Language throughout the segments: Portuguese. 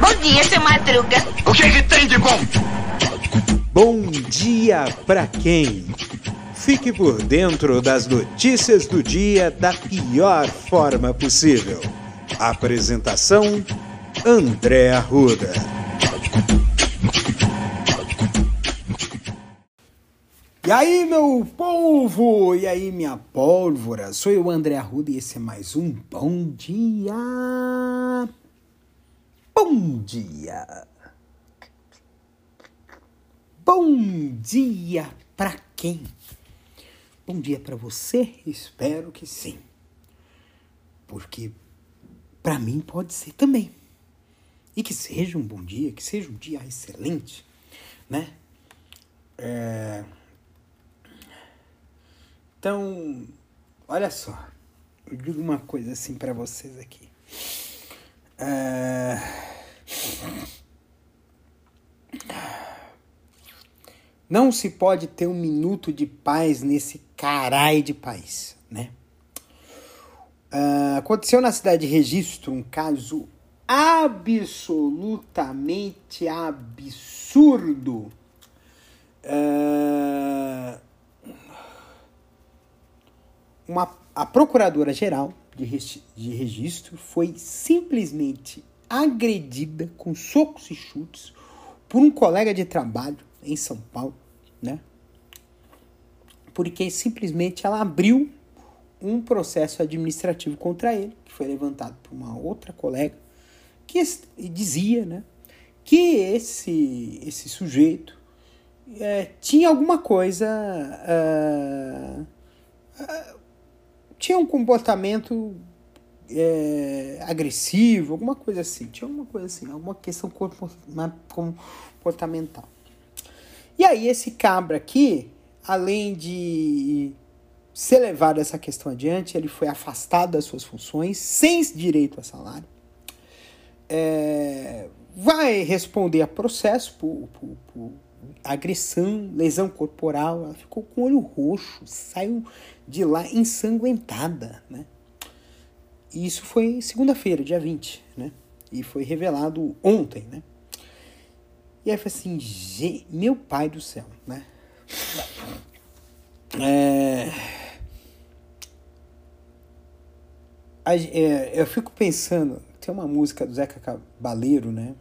Bom dia, seu Madruga. O que, que tem de bom? Bom dia pra quem? Fique por dentro das notícias do dia da pior forma possível. Apresentação: André Arruda. E aí, meu povo! E aí, minha pólvora? Sou eu, André Arruda, e esse é mais um Bom Dia! Bom dia! Bom dia pra quem? Bom dia pra você? Espero que sim. Porque pra mim pode ser também. E que seja um bom dia, que seja um dia excelente, né? É... Então, olha só. Eu digo uma coisa assim pra vocês aqui. É... Não se pode ter um minuto de paz nesse carai de país, né? Uh, aconteceu na cidade de Registro um caso absolutamente absurdo. Uh, uma, a procuradora-geral de, de registro foi simplesmente agredida com socos e chutes por um colega de trabalho em São Paulo, né? Porque simplesmente ela abriu um processo administrativo contra ele, que foi levantado por uma outra colega, que dizia, né, que esse esse sujeito é, tinha alguma coisa uh, uh, tinha um comportamento é, agressivo, alguma coisa assim. Tinha alguma coisa assim, alguma questão comportamental. E aí esse cabra aqui, além de ser levado essa questão adiante, ele foi afastado das suas funções, sem direito a salário. É, vai responder a processo por, por, por agressão, lesão corporal. Ela ficou com o olho roxo, saiu de lá ensanguentada, né? E isso foi segunda-feira, dia 20, né? E foi revelado ontem, né? E aí foi assim, meu pai do céu, né? É... é... Eu fico pensando, tem uma música do Zeca Cabaleiro, né?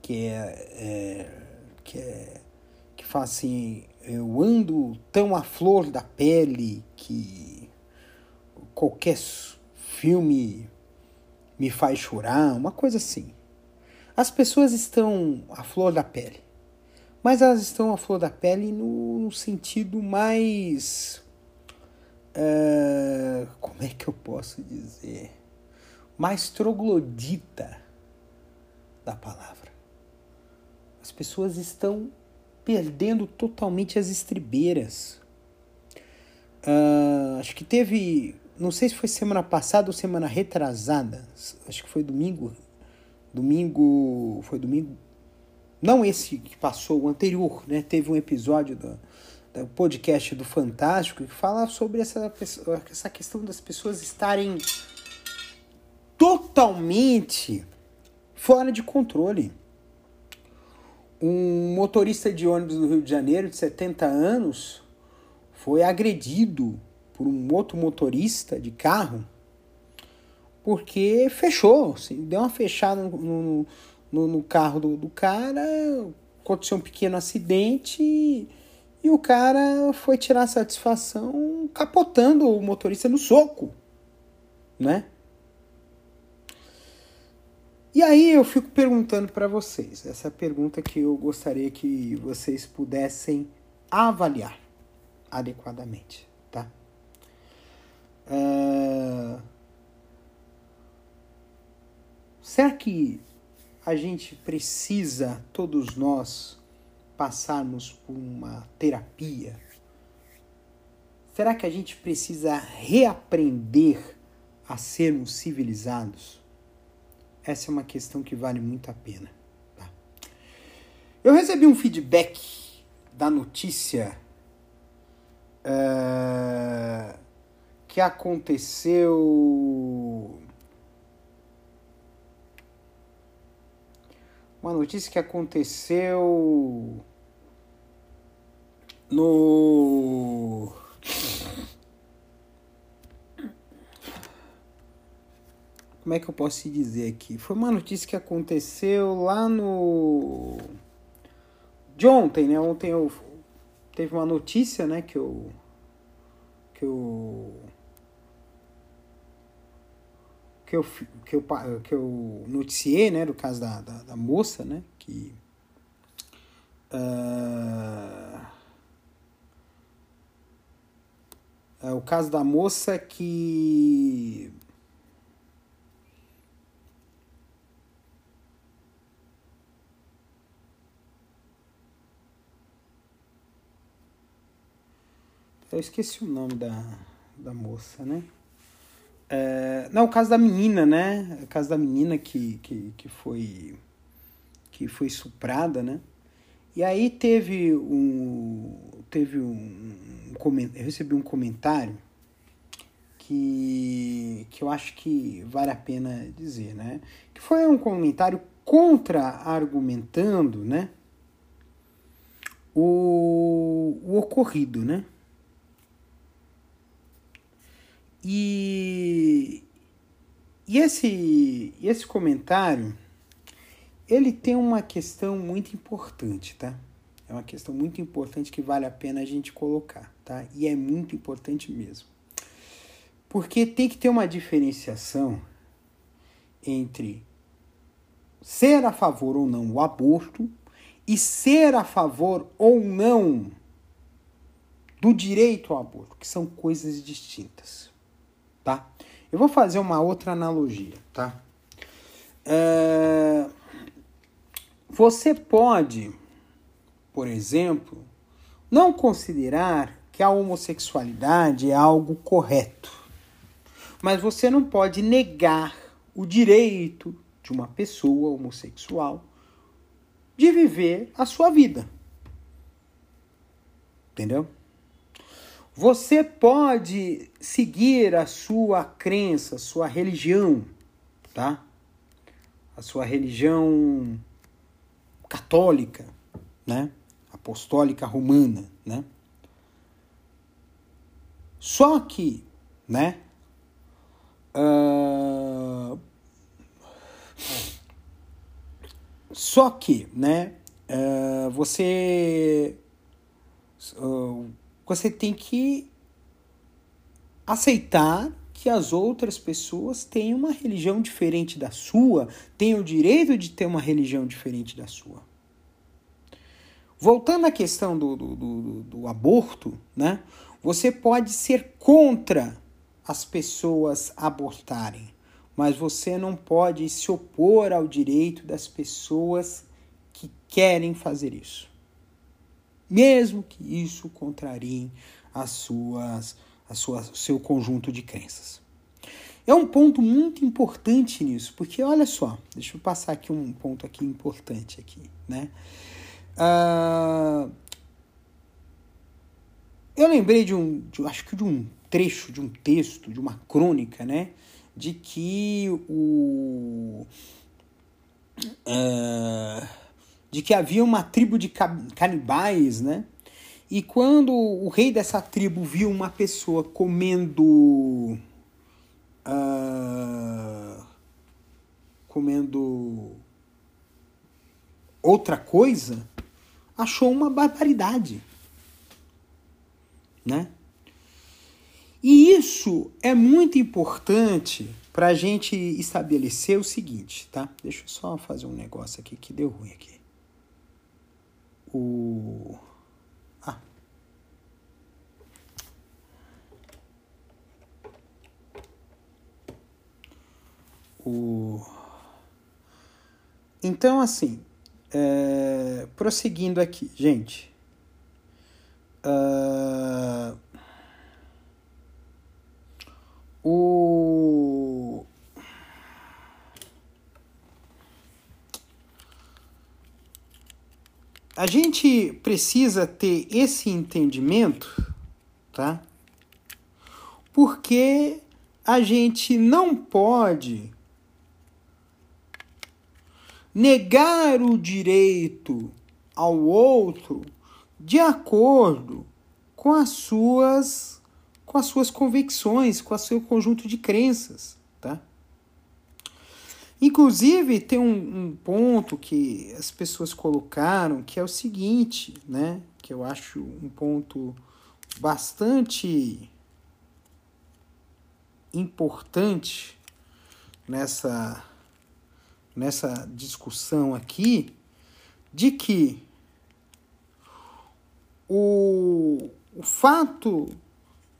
Que é, é, que é que fala assim, eu ando tão à flor da pele que qualquer filme me faz chorar, uma coisa assim. As pessoas estão à flor da pele, mas elas estão à flor da pele no, sentido mais. Uh, como é que eu posso dizer? Mais troglodita da palavra. As pessoas estão perdendo totalmente as estribeiras. Uh, acho que teve não sei se foi semana passada ou semana retrasada, acho que foi domingo, domingo, foi domingo, não esse que passou, o anterior, né? Teve um episódio do, podcast do Fantástico que fala sobre essa, essa questão das pessoas estarem totalmente fora de controle. Um motorista de ônibus do Rio de Janeiro, de 70 anos, foi agredido por um outro motorista de carro porque fechou, assim, deu uma fechada no, no, no carro do, do, cara, aconteceu um pequeno acidente e, e o cara foi tirar satisfação capotando o motorista no soco, né? E aí eu fico perguntando para vocês, essa pergunta que eu gostaria que vocês pudessem avaliar adequadamente. Uh... Será que a gente precisa, todos nós, passarmos por uma terapia? Será que a gente precisa reaprender a sermos civilizados? Essa é uma questão que vale muito a pena. Tá? Eu recebi um feedback da notícia uh, que aconteceu. Uma notícia que aconteceu no. Como é que eu posso dizer aqui? Foi uma notícia que aconteceu lá no de ontem, né? Ontem eu teve uma notícia, né, que eu que eu que eu, que eu, que eu noticiei, né, do caso da, da, da moça, né, que uh, é o caso da moça que Eu esqueci o nome da, da moça, né? É, não, o caso da menina, né? O caso da menina que, que, que foi que foi suprada, né? E aí teve um teve um, um eu recebi um comentário que que eu acho que vale a pena dizer, né? Que foi um comentário contra-argumentando, né? O, o ocorrido, né? E, e esse, esse comentário, ele tem uma questão muito importante, tá? É uma questão muito importante que vale a pena a gente colocar, tá? E é muito importante mesmo. Porque tem que ter uma diferenciação entre ser a favor ou não do aborto e ser a favor ou não do direito ao aborto, que são coisas distintas tá? Eu vou fazer uma outra analogia, tá? É... Você pode, por exemplo, não considerar que a homossexualidade é algo correto, mas você não pode negar o direito de uma pessoa homossexual de viver a sua vida. Entendeu? Você pode seguir a sua crença, sua religião, tá? A sua religião católica, né? Apostólica romana, né? Só que, né? Uh, só que, né? Uh, você uh, você tem que aceitar que as outras pessoas têm uma religião diferente da sua, têm o direito de ter uma religião diferente da sua. Voltando à questão do, do, do, do aborto, né? Você pode ser contra as pessoas abortarem, mas você não pode se opor ao direito das pessoas que querem fazer isso mesmo que isso contrarie as suas, as suas, seu conjunto de crenças. É um ponto muito importante nisso, porque olha só, deixa eu passar aqui um ponto aqui importante aqui, né? Uh, eu lembrei de um, de, acho que de um trecho de um texto, de uma crônica, né? De que o uh, de que havia uma tribo de canibais, né? E quando o rei dessa tribo viu uma pessoa comendo. Uh, comendo outra coisa, achou uma barbaridade. Né? E isso é muito importante para a gente estabelecer o seguinte, tá? Deixa eu só fazer um negócio aqui que deu ruim aqui o. Ah. O. Então, assim, é... prosseguindo aqui, gente. Uh... O a gente precisa ter esse entendimento, tá? Porque a gente não pode negar o direito ao outro de acordo com as suas com as suas convicções, com o seu conjunto de crenças, tá? Inclusive tem um, um, ponto que as pessoas colocaram que é o seguinte, né? Que eu acho um ponto bastante importante nessa nessa discussão aqui de que o, o fato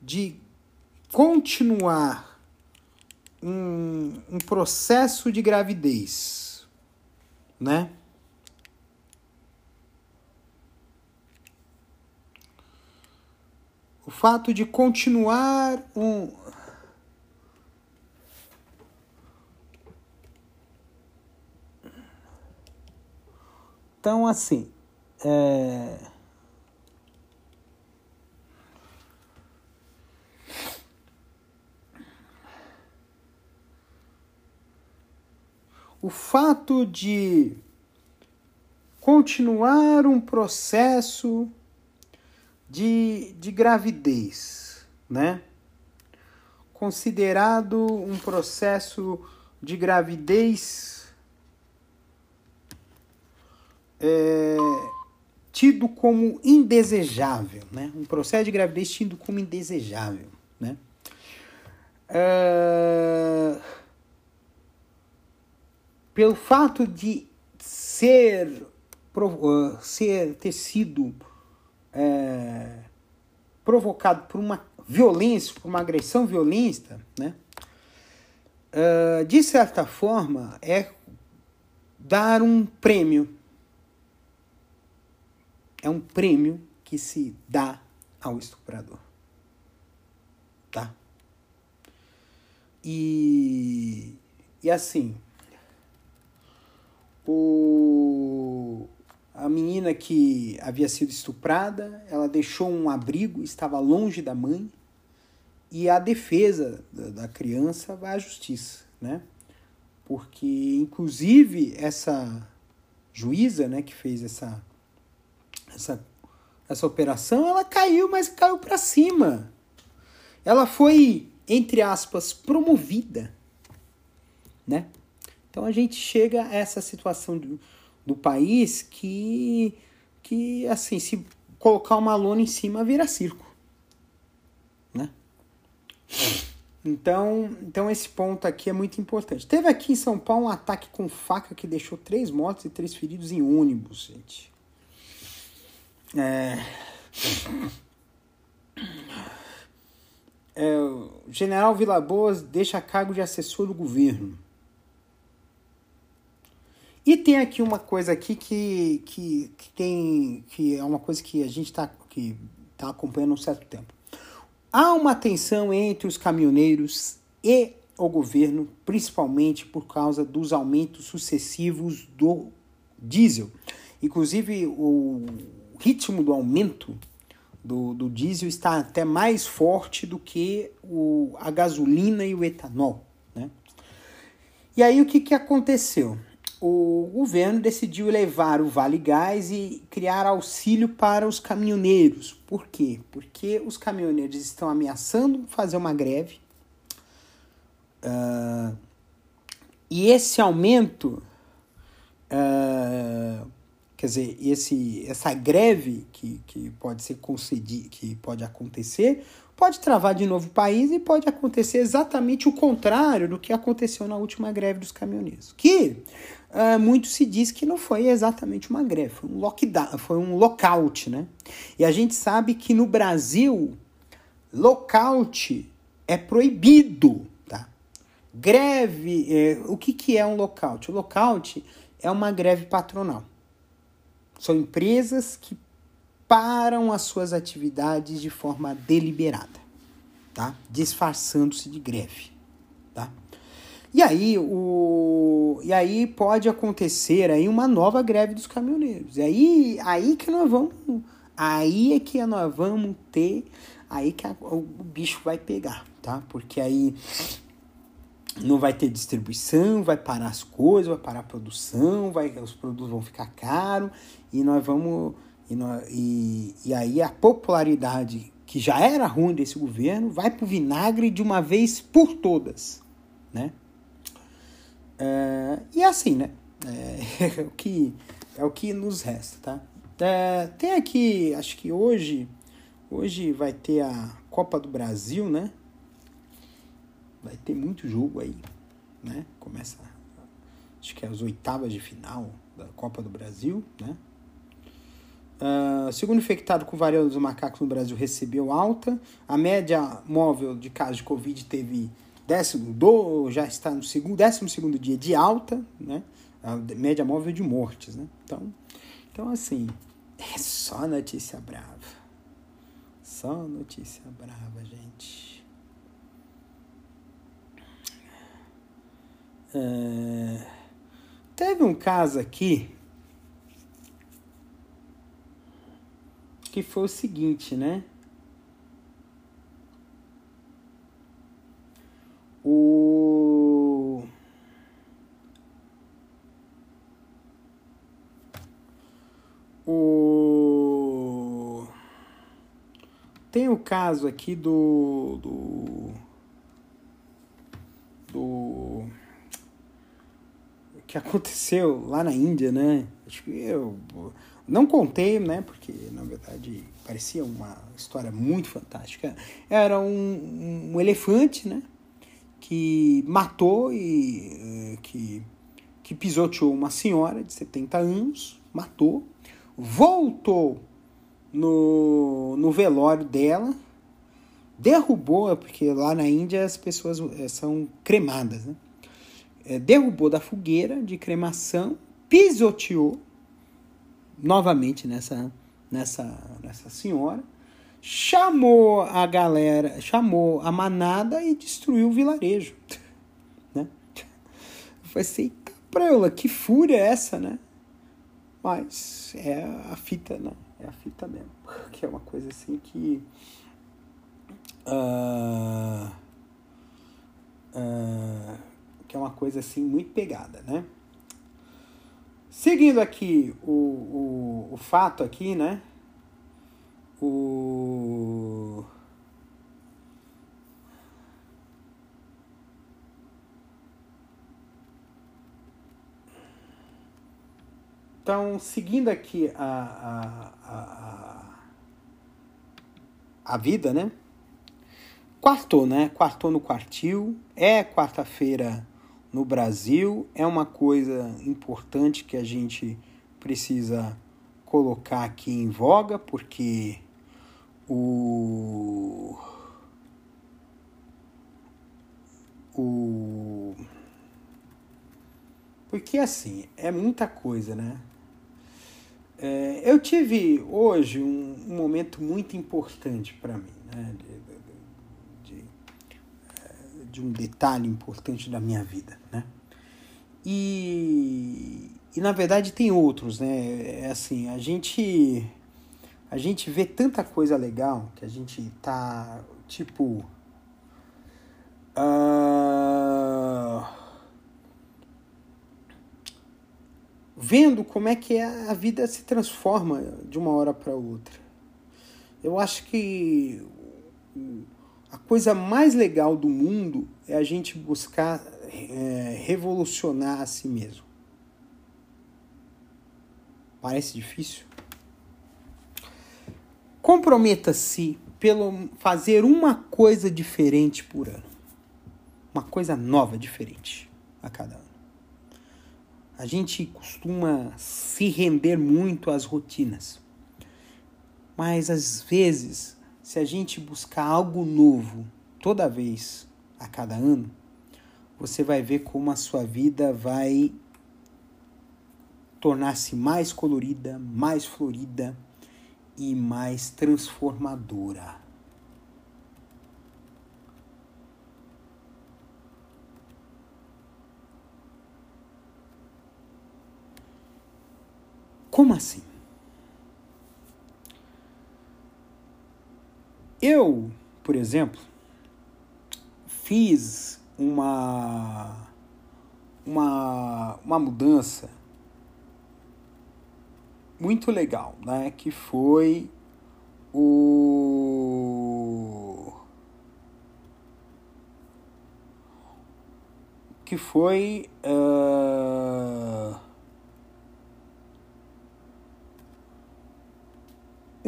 de continuar um, um processo de gravidez, né? O fato de continuar um, Então, assim, é... o fato de continuar um processo de, de gravidez, né? Considerado um processo de gravidez é, tido como indesejável, né? Um processo de gravidez tido como indesejável, né? É, pelo fato de ser, ser ter sido é, provocado por uma violência, por uma agressão violenta, né? Uh, de certa forma, é dar um prêmio é um prêmio que se dá ao estuprador. Tá? E, e assim, a menina que havia sido estuprada, ela deixou um abrigo, estava longe da mãe, e a defesa da, da criança vai à justiça, né? Porque, inclusive, essa juíza, né, que fez essa essa, essa operação, ela caiu, mas caiu para cima. Ela foi, entre aspas, promovida, né? Então a gente chega a essa situação do, do país que, que, assim, se colocar uma lona em cima, vira circo, né? Então, então esse ponto aqui é muito importante. Teve aqui em São Paulo um ataque com faca que deixou três mortos e três feridos em ônibus, gente. É... É, o general Vila Boas deixa cargo de assessor do governo. E tem aqui uma coisa aqui que, que, que tem que é uma coisa que a gente está tá acompanhando há um certo tempo. Há uma tensão entre os caminhoneiros e o governo, principalmente por causa dos aumentos sucessivos do diesel. Inclusive o ritmo do aumento do, do diesel está até mais forte do que o, a gasolina e o etanol. Né? E aí o que, que aconteceu? O governo decidiu elevar o Vale Gás e criar auxílio para os caminhoneiros. Por quê? Porque os caminhoneiros estão ameaçando fazer uma greve. Uh, e esse aumento uh, Quer dizer, esse, essa greve que, que pode ser concedida, que pode acontecer, pode travar de novo o país e pode acontecer exatamente o contrário do que aconteceu na última greve dos caminhoneiros. Que uh, muito se diz que não foi exatamente uma greve, foi um lockdown, foi um lockout, né? E a gente sabe que no Brasil, lockout é proibido, tá? Greve, é, o que, que é um lockout? O lockout é uma greve patronal. São empresas que param as suas atividades de forma deliberada, tá? Disfarçando-se de greve, tá? E aí, o, e aí pode acontecer aí uma nova greve dos caminhoneiros. E aí, aí que nós vamos, aí é que nós vamos ter, aí que a, o bicho vai pegar, tá? Porque aí não vai ter distribuição, vai parar as coisas, vai parar a produção, vai, os produtos vão ficar caros e nós vamos. E, nós, e, e aí a popularidade que já era ruim desse governo vai para o vinagre de uma vez por todas. Né? É, e é assim, né? É, é, o que, é o que nos resta, tá? É, tem aqui, acho que hoje, hoje vai ter a Copa do Brasil, né? vai ter muito jogo aí, né? Começa, acho que é as oitavas de final da Copa do Brasil, né? Uh, segundo infectado com varíola dos macacos no Brasil recebeu alta. A média móvel de casos de Covid teve décimo, do, já está no segundo, décimo segundo dia de alta, né? A média móvel de mortes, né? Então, então assim, é só notícia brava. Só notícia brava, gente. É... Teve um caso aqui que foi o seguinte, né? O o tem o caso aqui do do do que aconteceu lá na Índia, né? Acho que eu não contei, né? Porque na verdade parecia uma história muito fantástica. Era um, um elefante, né? Que matou e eh, que, que pisoteou uma senhora de 70 anos, matou, voltou no, no velório dela, derrubou, porque lá na Índia as pessoas eh, são cremadas, né? é, derrubou da fogueira de cremação, pisoteou novamente nessa, nessa, nessa senhora, chamou a galera, chamou a manada e destruiu o vilarejo. Né? Foi assim, preula, que fúria é essa, né? Mas é a fita, né? É a fita mesmo. Que é uma coisa assim que. Uh, uh, que é uma coisa assim muito pegada, né? Seguindo aqui o, o, o fato aqui, né? O... Então, seguindo aqui a, a, a, a vida, né? Quartou, né? Quartou no quartil. É quarta-feira no Brasil é uma coisa importante que a gente precisa colocar aqui em voga, porque o. O. Porque assim, é muita coisa, né? É, eu tive hoje um, um momento muito importante para mim, né? De um detalhe importante da minha vida, né? E, e na verdade tem outros, né? É assim, a gente a gente vê tanta coisa legal que a gente tá tipo uh, vendo como é que a vida se transforma de uma hora para outra. Eu acho que a coisa mais legal do mundo é a gente buscar é, revolucionar a si mesmo. Parece difícil? Comprometa-se pelo fazer uma coisa diferente por ano. Uma coisa nova, diferente a cada ano. A gente costuma se render muito às rotinas. Mas às vezes se a gente buscar algo novo toda vez, a cada ano, você vai ver como a sua vida vai tornar-se mais colorida, mais florida e mais transformadora. Como assim? Eu, por exemplo, fiz uma uma, uma mudança muito legal, né? Que foi o que foi uh...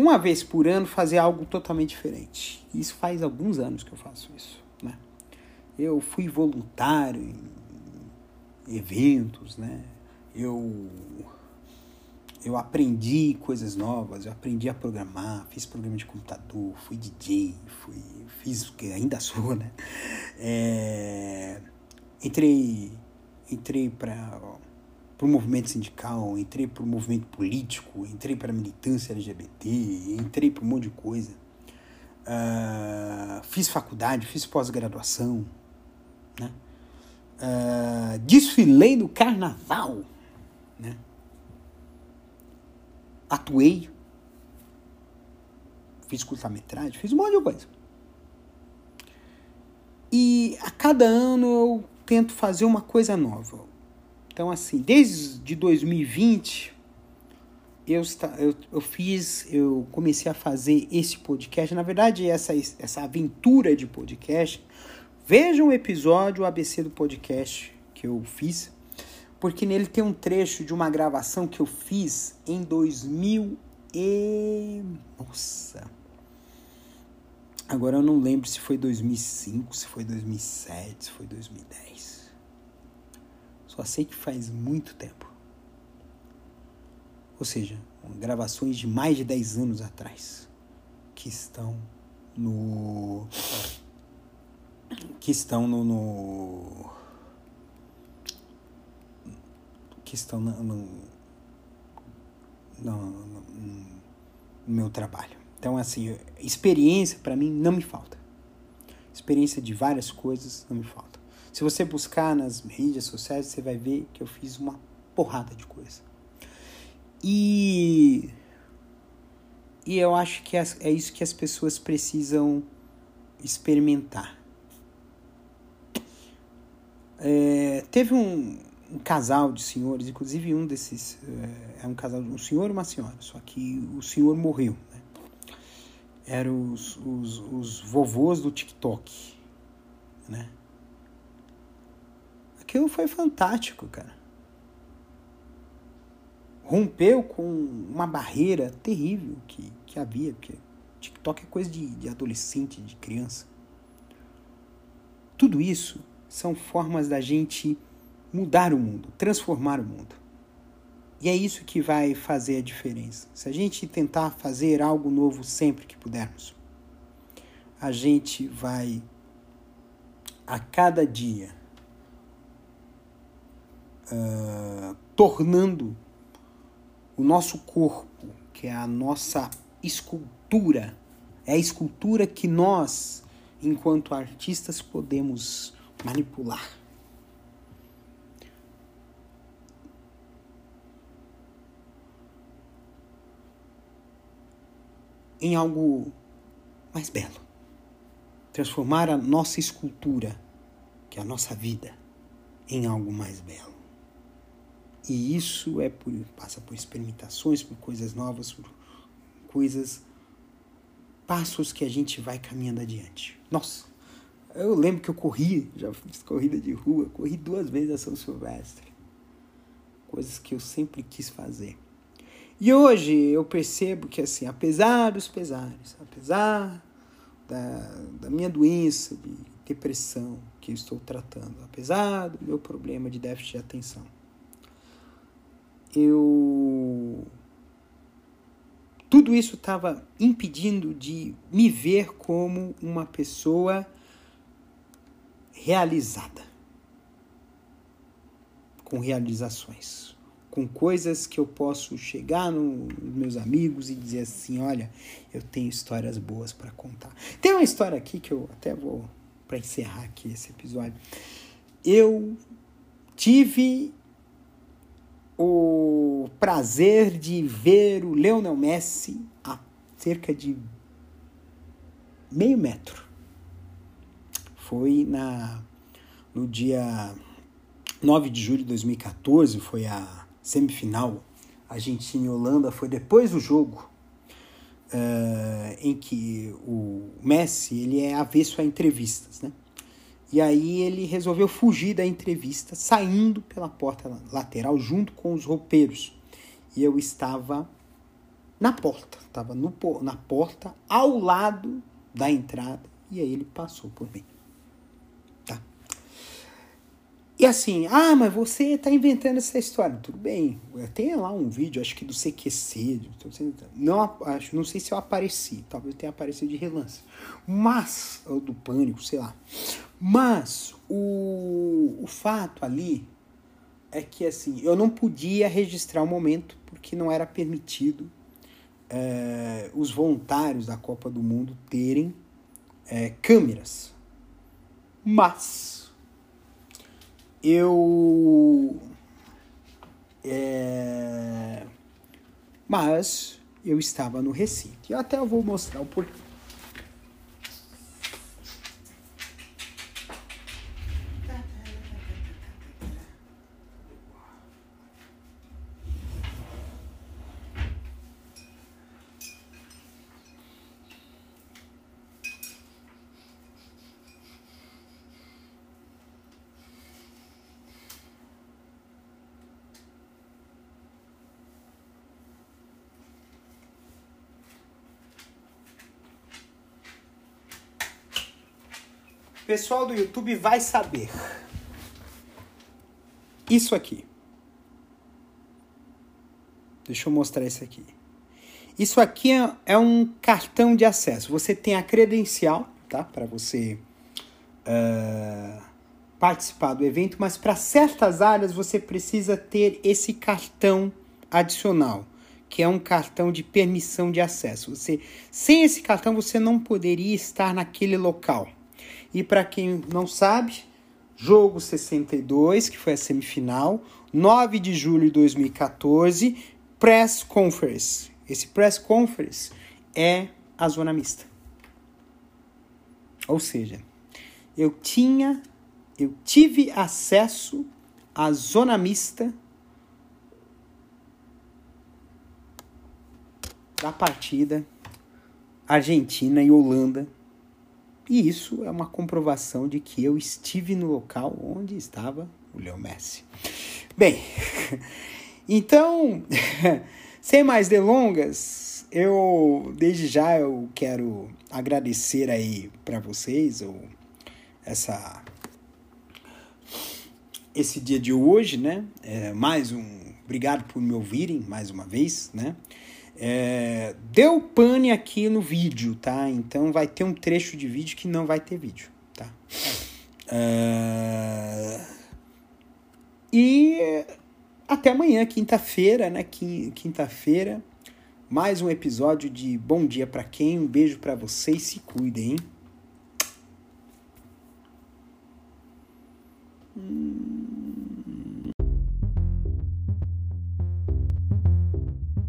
uma vez por ano fazer algo totalmente diferente. Isso faz alguns anos que eu faço isso, né? Eu fui voluntário em eventos, né? Eu eu aprendi coisas novas, eu aprendi a programar, fiz programa de computador, fui DJ, fui, fiz que ainda sou, né? É, entrei entrei para o movimento sindical, entrei para o movimento político, entrei para a militância LGBT, entrei para um monte de coisa. Uh, fiz faculdade, fiz pós-graduação, né? Uh, desfilei no carnaval, né? atuei, fiz curta-metragem, fiz um monte de coisa. E a cada ano eu tento fazer uma coisa nova. Então, assim, desde 2020, eu, eu, eu fiz, eu comecei a fazer esse podcast. Na verdade, essa, essa aventura de podcast. Veja um episódio, ABC do podcast que eu fiz porque nele tem um trecho de uma gravação que eu fiz em 2000 e nossa. Agora eu não lembro se foi 2005, se foi 2007, se foi 2010. Só sei que faz muito tempo. Ou seja, gravações de mais de 10 anos atrás que estão no que estão no, no questão no, no, no, no meu trabalho. Então, assim, experiência para mim não me falta. Experiência de várias coisas não me falta. Se você buscar nas mídias sociais, você vai ver que eu fiz uma porrada de coisa. E, e eu acho que é, isso que as pessoas precisam experimentar. É, teve um, um casal de senhores, inclusive um desses é, é um casal, um senhor e uma senhora, só que o senhor morreu. Né? Eram os, os, os vovôs do TikTok, né? Aquilo foi fantástico, cara. Rompeu com uma barreira terrível que, que havia, porque TikTok é coisa de, de adolescente, de criança. Tudo isso são formas da gente mudar o mundo, transformar o mundo. E é isso que vai fazer a diferença. Se a gente tentar fazer algo novo sempre que pudermos, a gente vai a cada dia uh, tornando o nosso corpo, que é a nossa escultura, é a escultura que nós, enquanto artistas, podemos manipular em algo mais belo. Transformar a nossa escultura, que é a nossa vida, em algo mais belo. E isso é por, passa por experimentações, por coisas novas, por coisas, passos que a gente vai caminhando adiante. Nossa, eu lembro que eu corri, já fiz corrida de rua, corri duas vezes a São Silvestre. Coisas que eu sempre quis fazer. E hoje eu percebo que, assim, apesar dos pesares, apesar da, da minha doença de depressão que eu estou tratando, apesar do meu problema de déficit de atenção, eu. Tudo isso estava impedindo de me ver como uma pessoa realizada, com realizações com coisas que eu posso chegar nos meus amigos e dizer assim, olha, eu tenho histórias boas para contar. Tem uma história aqui que eu até vou para encerrar aqui esse episódio. Eu tive o prazer de ver o Leonel Messi a cerca de meio metro. Foi na no dia 9 de julho de 2014, foi a semifinal Argentina e Holanda, foi depois do jogo uh, em que o Messi ele é avesso a entrevistas, né? E aí ele resolveu fugir da entrevista, saindo pela porta lateral junto com os roupeiros. E eu estava na porta, estava no, na porta ao lado da entrada e aí ele passou por mim. Tá? E assim, ah, mas você está inventando essa história. Tudo bem, tem lá um vídeo, acho que do CQC, não, acho, não sei se eu apareci, talvez tenha aparecido de relance, mas, ou do pânico, sei lá. Mas o, o fato ali é que assim, eu não podia registrar o momento porque não era permitido é, os voluntários da Copa do Mundo terem é, câmeras. Mas eu. É, mas eu estava no recinto. E até eu vou mostrar o porquê. Pessoal do YouTube vai saber. Isso aqui. Deixa eu mostrar isso aqui. Isso aqui é, é um cartão de acesso. Você tem a credencial, tá? Para você uh, participar do evento, mas para certas áreas você precisa ter esse cartão adicional, que é um cartão de permissão de acesso. Você, sem esse cartão, você não poderia estar naquele local. E para quem não sabe, jogo 62, que foi a semifinal, 9 de julho de 2014, press conference. Esse press conference é a zona mista. Ou seja, eu tinha, eu tive acesso à zona mista da partida Argentina e Holanda e isso é uma comprovação de que eu estive no local onde estava o Leo Messi. Bem, então, sem mais delongas, eu desde já eu quero agradecer aí para vocês ou essa esse dia de hoje, né? É, mais um obrigado por me ouvirem mais uma vez, né? É, deu pane aqui no vídeo, tá? Então vai ter um trecho de vídeo que não vai ter vídeo, tá? É, e até amanhã, quinta-feira, né? Quinta-feira, mais um episódio de Bom Dia para quem. Um beijo para vocês, se cuidem, hein? Hum...